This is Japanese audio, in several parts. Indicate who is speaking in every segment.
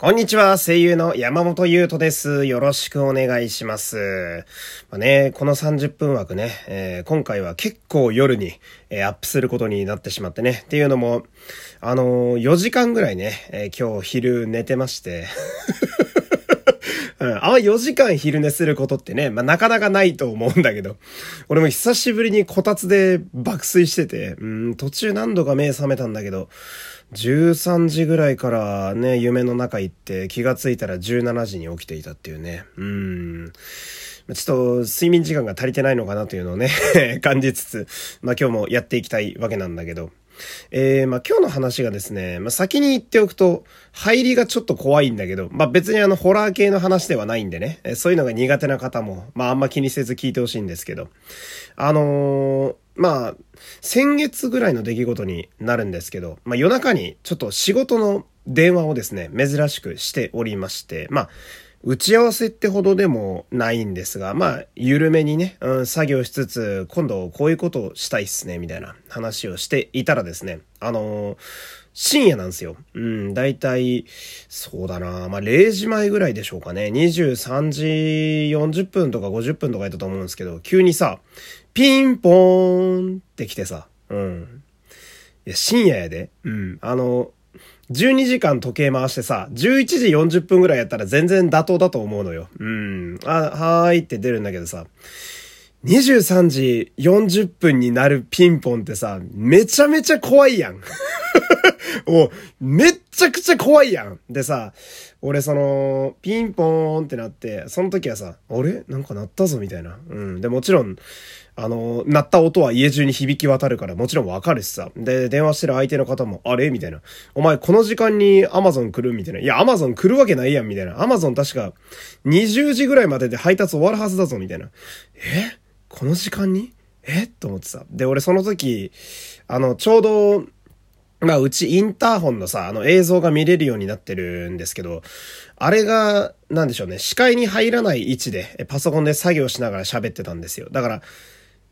Speaker 1: こんにちは、声優の山本優斗です。よろしくお願いします。まあね、この30分枠ね、えー、今回は結構夜に、えー、アップすることになってしまってね。っていうのも、あのー、4時間ぐらいね、え今日昼寝てましてうん、あ4時間昼寝することってね、まあ、なかなかないと思うんだけど、俺も久しぶりにこたつで爆睡してて、うん、途中何度か目覚めたんだけど、13時ぐらいからね、夢の中行って気がついたら17時に起きていたっていうね。うん。ちょっと睡眠時間が足りてないのかなというのをね 感じつつ、まあ今日もやっていきたいわけなんだけど。えー、まあ今日の話がですね、まあ先に言っておくと、入りがちょっと怖いんだけど、まあ別にあのホラー系の話ではないんでね、そういうのが苦手な方も、まああんま気にせず聞いてほしいんですけど、あのーまあ、先月ぐらいの出来事になるんですけど、まあ夜中にちょっと仕事の電話をですね、珍しくしておりまして、まあ、打ち合わせってほどでもないんですが、まあ、緩めにね、うん、作業しつつ、今度こういうことをしたいっすね、みたいな話をしていたらですね、あのー、深夜なんですよ。うん、だいたい、そうだなまあ、0時前ぐらいでしょうかね。23時40分とか50分とかやったと思うんですけど、急にさ、ピンポーンって来てさ、うん。いや、深夜やで。うん。あの、12時間時計回してさ、11時40分ぐらいやったら全然妥当だと思うのよ。うん。あ、はーいって出るんだけどさ、23時40分になるピンポンってさ、めちゃめちゃ怖いやん。もう、めっちゃくちゃ怖いやん。でさ、俺その、ピンポーンってなって、その時はさ、あれ？なんか鳴ったぞみたいな。うん。で、もちろん、あの、鳴った音は家中に響き渡るからもちろんわかるしさ。で、電話してる相手の方も、あれ？みたいな。お前この時間にアマゾン来る？みたいな。いや、アマゾン来るわけないやんみたいな。アマゾン確か20時ぐらいまでで配達終わるはずだぞみたいな。え？この時間に？え？と思ってさ。で、俺その時、あの、ちょうど、まあ、うちインターホンのさ、あの映像が見れるようになってるんですけど、あれが、なんでしょうね、視界に入らない位置で、パソコンで作業しながら喋ってたんですよ。だから、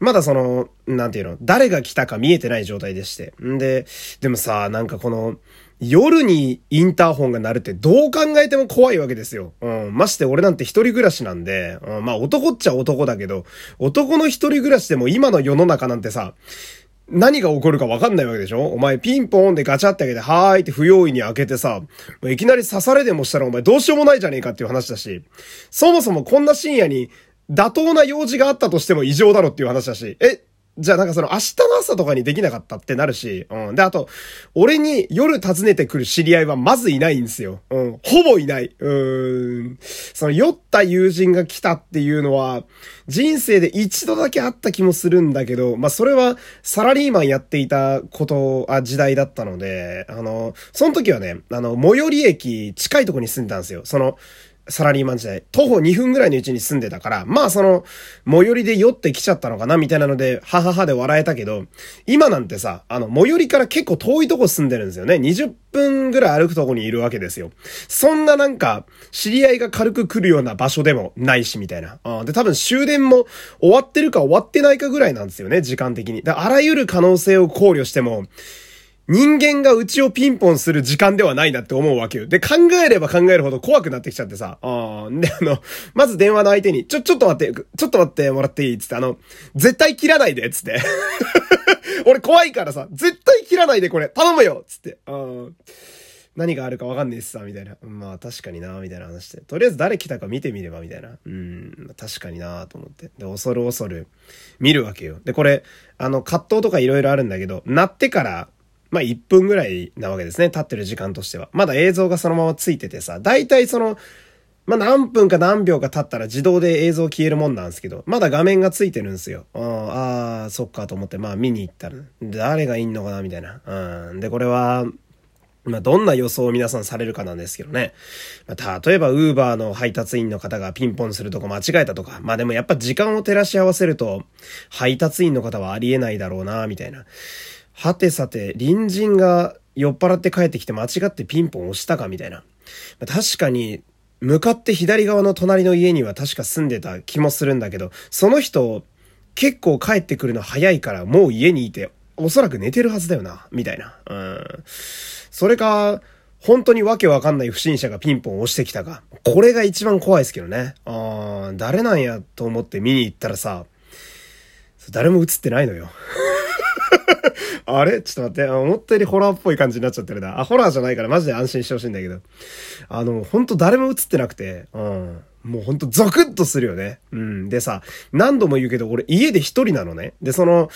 Speaker 1: まだその、なんていうの、誰が来たか見えてない状態でして。んで、でもさ、なんかこの、夜にインターホンが鳴るってどう考えても怖いわけですよ。うん。まして俺なんて一人暮らしなんで、うん、まあ男っちゃ男だけど、男の一人暮らしでも今の世の中なんてさ、何が起こるか分かんないわけでしょ？お前ピンポーンでガチャって開けて、はーいって不用意に開けてさ、いきなり刺されでもしたらお前どうしようもないじゃねえかっていう話だし、そもそもこんな深夜に妥当な用事があったとしても異常だろっていう話だし、え、じゃあなんかその明日の朝とかにできなかったってなるし、うん。で、あと、俺に夜訪ねてくる知り合いはまずいないんですよ。うん。ほぼいない。うん。その酔った友人が来たっていうのは、人生で一度だけあった気もするんだけど、まあそれはサラリーマンやっていたこと、あ、時代だったので、あの、その時はね、あの、最寄り駅近いとこに住んでたんですよ。その、サラリーマン時代、徒歩2分ぐらいのうちに住んでたから、まあその、最寄りで酔ってきちゃったのかなみたいなので、はははで笑えたけど、今なんてさ、あの、最寄りから結構遠いとこ住んでるんですよね。20分ぐらい歩くとこにいるわけですよ。そんななんか、知り合いが軽く来るような場所でもないし、みたいな。で、多分終電も終わってるか終わってないかぐらいなんですよね、時間的に。で、あらゆる可能性を考慮しても、人間がうちをピンポンする時間ではないなって思うわけよ。で、考えれば考えるほど怖くなってきちゃってさ。あで、あの、まず電話の相手に、ちょ、ちょっと待って、ちょっと待ってもらっていい？つって、あの、絶対切らないでつって。俺怖いからさ、絶対切らないでこれ、頼むよつって。あ何があるかわかんねえしさ、みたいな。まあ確かにな、みたいな話で。とりあえず誰来たか見てみれば、みたいな。うん、確かにな、と思って。で、恐る恐る見るわけよ。で、これ、あの、葛藤とか色々あるんだけど、鳴ってから、まあ、1分ぐらいなわけですね。立ってる時間としては。まだ映像がそのままついててさ、大体その、まあ、何分か何秒か経ったら自動で映像消えるもんなんですけど、まだ画面がついてるんですよ。うん、ああ、そっかと思って、まあ見に行ったら、誰がいんのかなみたいな。うん。で、これは、まあ、どんな予想を皆さんされるかなんですけどね。まあ、例えば、ウーバーの配達員の方がピンポンするとこ間違えたとか。まあでもやっぱ時間を照らし合わせると、配達員の方はありえないだろうな、みたいな。はてさて、隣人が酔っ払って帰ってきて間違ってピンポン押したかみたいな。確かに、向かって左側の隣の家には確か住んでた気もするんだけど、その人、結構帰ってくるの早いからもう家にいて、おそらく寝てるはずだよな、みたいな。うん。それか、本当にわけわかんない不審者がピンポン押してきたか。これが一番怖いですけどね。あー、誰なんやと思って見に行ったらさ、誰も映ってないのよ。あれ？ちょっと待って。思ったよりホラーっぽい感じになっちゃってるな。あ、ホラーじゃないからマジで安心してほしいんだけど。あの、ほんと誰も映ってなくて、うん。もうほんとゾクッとするよね。うん。でさ、何度も言うけど、俺家で一人なのね。で、その、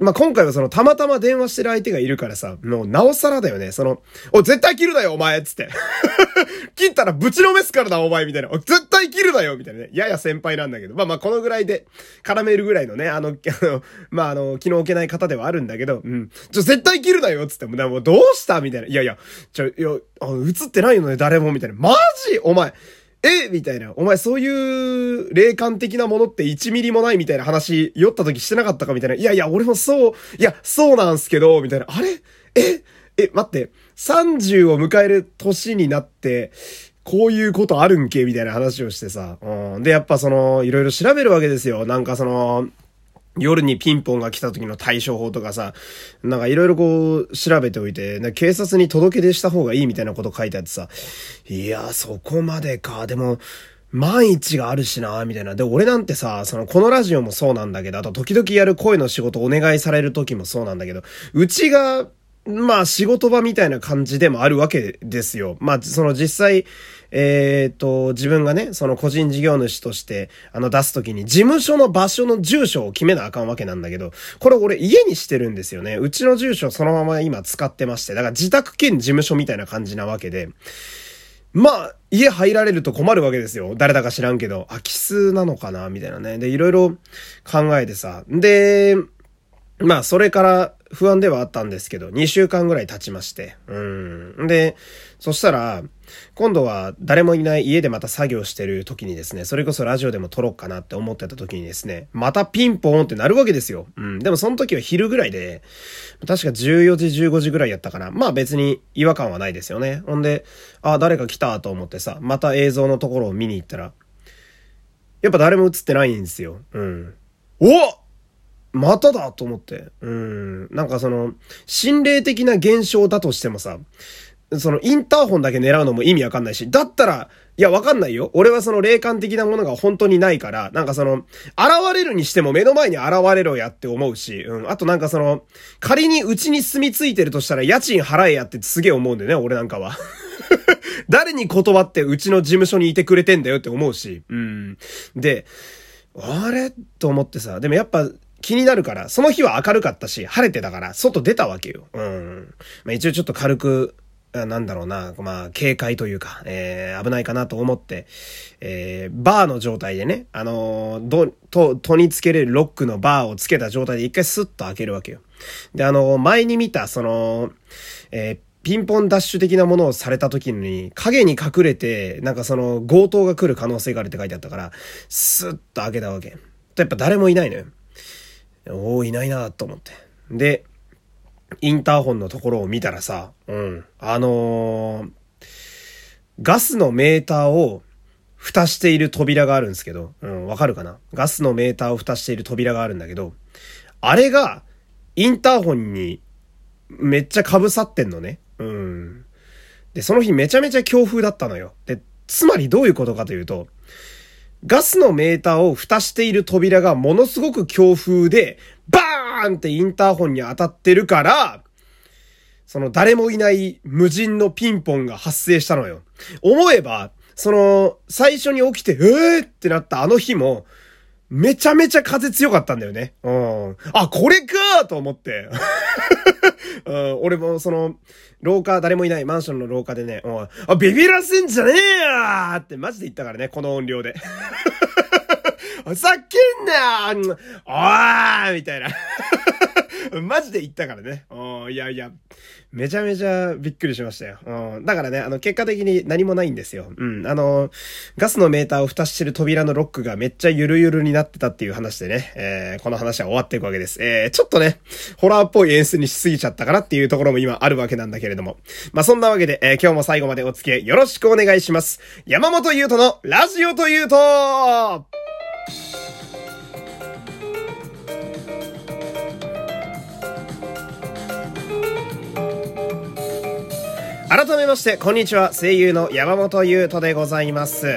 Speaker 1: まあ、今回はその、たまたま電話してる相手がいるからさ、もう、なおさらだよね。その、お、絶対切るなよ、お前つって。切ったらぶちのめすからな、お前みたいな。お、絶対切るなよみたいなね。やや先輩なんだけど。まあまあ、このぐらいで、絡めるぐらいのね、あの、あの、まああの、気の置けない方ではあるんだけど、うん。ちょ、絶対切るなよつっても、もうどうしたみたいな。いやいや、ちょ、いや、映ってないのね、誰もみたいな。マジお前。え？みたいな。お前そういう霊感的なものって1ミリもないみたいな話、酔った時してなかったかみたいな。いやいや、俺もそう、いや、そうなんすけど、みたいな。あれ？え？え、待って。30を迎える年になって、こういうことあるんけ？みたいな話をしてさ。うん。で、やっぱその、いろいろ調べるわけですよ。なんかその、夜にピンポンが来た時の対処法とかさ、なんかいろいろこう調べておいて、警察に届け出した方がいいみたいなこと書いてあってさ、いや、そこまでか。でも、万一があるしな、みたいな。で、俺なんてさ、その、このラジオもそうなんだけど、あと時々やる声の仕事お願いされる時もそうなんだけど、うちが、まあ仕事場みたいな感じでもあるわけですよ。まあその実際、えっ、と、自分がね、その個人事業主として、あの出すときに事務所の場所の住所を決めなあかんわけなんだけど、これ俺家にしてるんですよね。うちの住所そのまま今使ってまして、だから自宅兼事務所みたいな感じなわけで、まあ、家入られると困るわけですよ。誰だか知らんけど、空き巣なのかな？みたいなね。で、いろいろ考えてさ。で、まあ、それから不安ではあったんですけど、2週間ぐらい経ちまして。うん。で、そしたら、今度は誰もいない家でまた作業してる時にですね、それこそラジオでも撮ろうかなって思ってた時にですね、またピンポーンってなるわけですよ。うん。でもその時は昼ぐらいで、確か14時15時ぐらいやったかな。まあ別に違和感はないですよね。ほんで、あ、誰か来たと思ってさ、また映像のところを見に行ったら、やっぱ誰も映ってないんですよ。うん。おまただと思って。うん。なんかその、心霊的な現象だとしてもさ、そのインターホンだけ狙うのも意味わかんないし、だったら、いや、わかんないよ。俺はその霊感的なものが本当にないから、なんかその、現れるにしても目の前に現れろやって思うし、うん。あとなんかその、仮にうちに住み着いてるとしたら家賃払えやってすげえ思うんだよね、俺なんかは。誰に断ってうちの事務所にいてくれてんだよって思うし、うん。で、あれ？と思ってさ、でもやっぱ、気になるから、その日は明るかったし、晴れてたから、外出たわけよ。うん。まあ一応ちょっと軽く、なんだろうな、まあ、警戒というか、えー、危ないかなと思って、えー、バーの状態でね、あのー、ど、と、とにつけれるロックのバーをつけた状態で一回スッと開けるわけよ。で、あのー、前に見た、その、えー、ピンポンダッシュ的なものをされた時に、影に隠れて、なんかその、強盗が来る可能性があるって書いてあったから、スッと開けたわけ。やっぱ誰もいないのよ。おおいないなと思って。で、インターホンのところを見たらさ、うん、あのー、ガスのメーターを蓋している扉があるんですけど、うん、わかるかな？ガスのメーターを蓋している扉があるんだけど、あれが、インターホンにめっちゃ被さってんのね。うん。で、その日めちゃめちゃ強風だったのよ。で、つまりどういうことかというと、ガスのメーターを蓋している扉がものすごく強風で、バーンってインターホンに当たってるから、その誰もいない無人のピンポンが発生したのよ。思えば、その、最初に起きて、えーってなったあの日も、めちゃめちゃ風強かったんだよね。うん。あ、これかと思って。うん、俺もその、廊下、誰もいないマンションの廊下でね、うん、あ、ビビらせんじゃねえよってマジで言ったからね、この音量で。ふざけんなよおーみたいなマジで言ったからね。いやいや、めちゃめちゃびっくりしましたよ。だからね、あの、結果的に何もないんですよ。うん。あの、ガスのメーターを蓋してる扉のロックがめっちゃゆるゆるになってたっていう話でね、えー、この話は終わっていくわけです。えー、ちょっとね、ホラーっぽい演出にしすぎちゃったかなっていうところも今あるわけなんだけれども。まあ、そんなわけで、えー、今日も最後までお付き合いよろしくお願いします。山本優斗のラジオというと改めまして、こんにちは。声優の山本優斗でございます。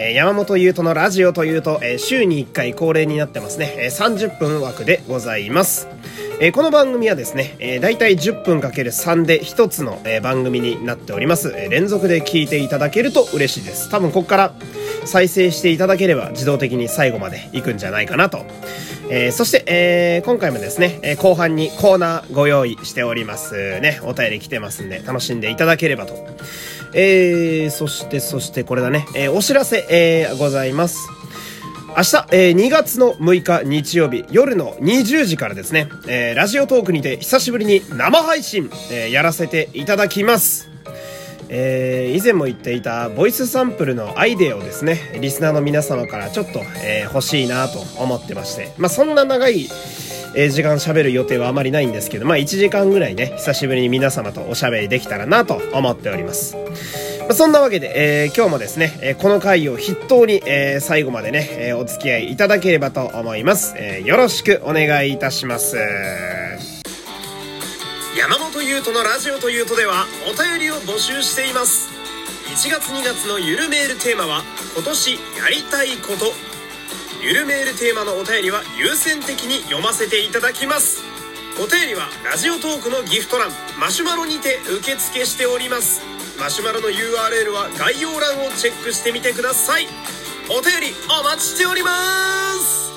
Speaker 1: えー、山本優斗のラジオというと、えー、週に1回恒例になってますね。えー、30分枠でございます。えこの番組はですね、えー、大体10分かける3で1つの、え番組になっております。え連続で聞いていただけると嬉しいです。多分ここから再生していただければ自動的に最後まで行くんじゃないかなと。えー、そして、えー、今回もですね、え後半にコーナーご用意しております。ね、お便り来てますんで楽しんでいただければと。えー、そして、そしてこれだね、えお知らせ、えございます。明日、えー、2月の6日日曜日夜の20時からですね、えー、ラジオトークにて久しぶりに生配信、えー、やらせていただきます。えー、以前も言っていたボイスサンプルのアイデアをですね、リスナーの皆様からちょっと、えー、欲しいなと思ってまして、まあ、そんな長い、えー、時間喋る予定はあまりないんですけど、まあ、1時間ぐらいね、久しぶりに皆様とおしゃべりできたらなと思っております。そんなわけで、えー、今日もですね、えこの回を筆頭に、え最後までね、えお付き合いいただければと思います。えよろしくお願いいたします。山本優斗のラジオというとではお便りを募集しています1月2月のゆるメールテーマは今年やりたいことゆるメールテーマのお便りは優先的に読ませていただきますお便りはラジオトークのギフト欄マシュマロにて受付しておりますマシュマロの URL は概要欄をチェックしてみてください。お便りお待ちしております。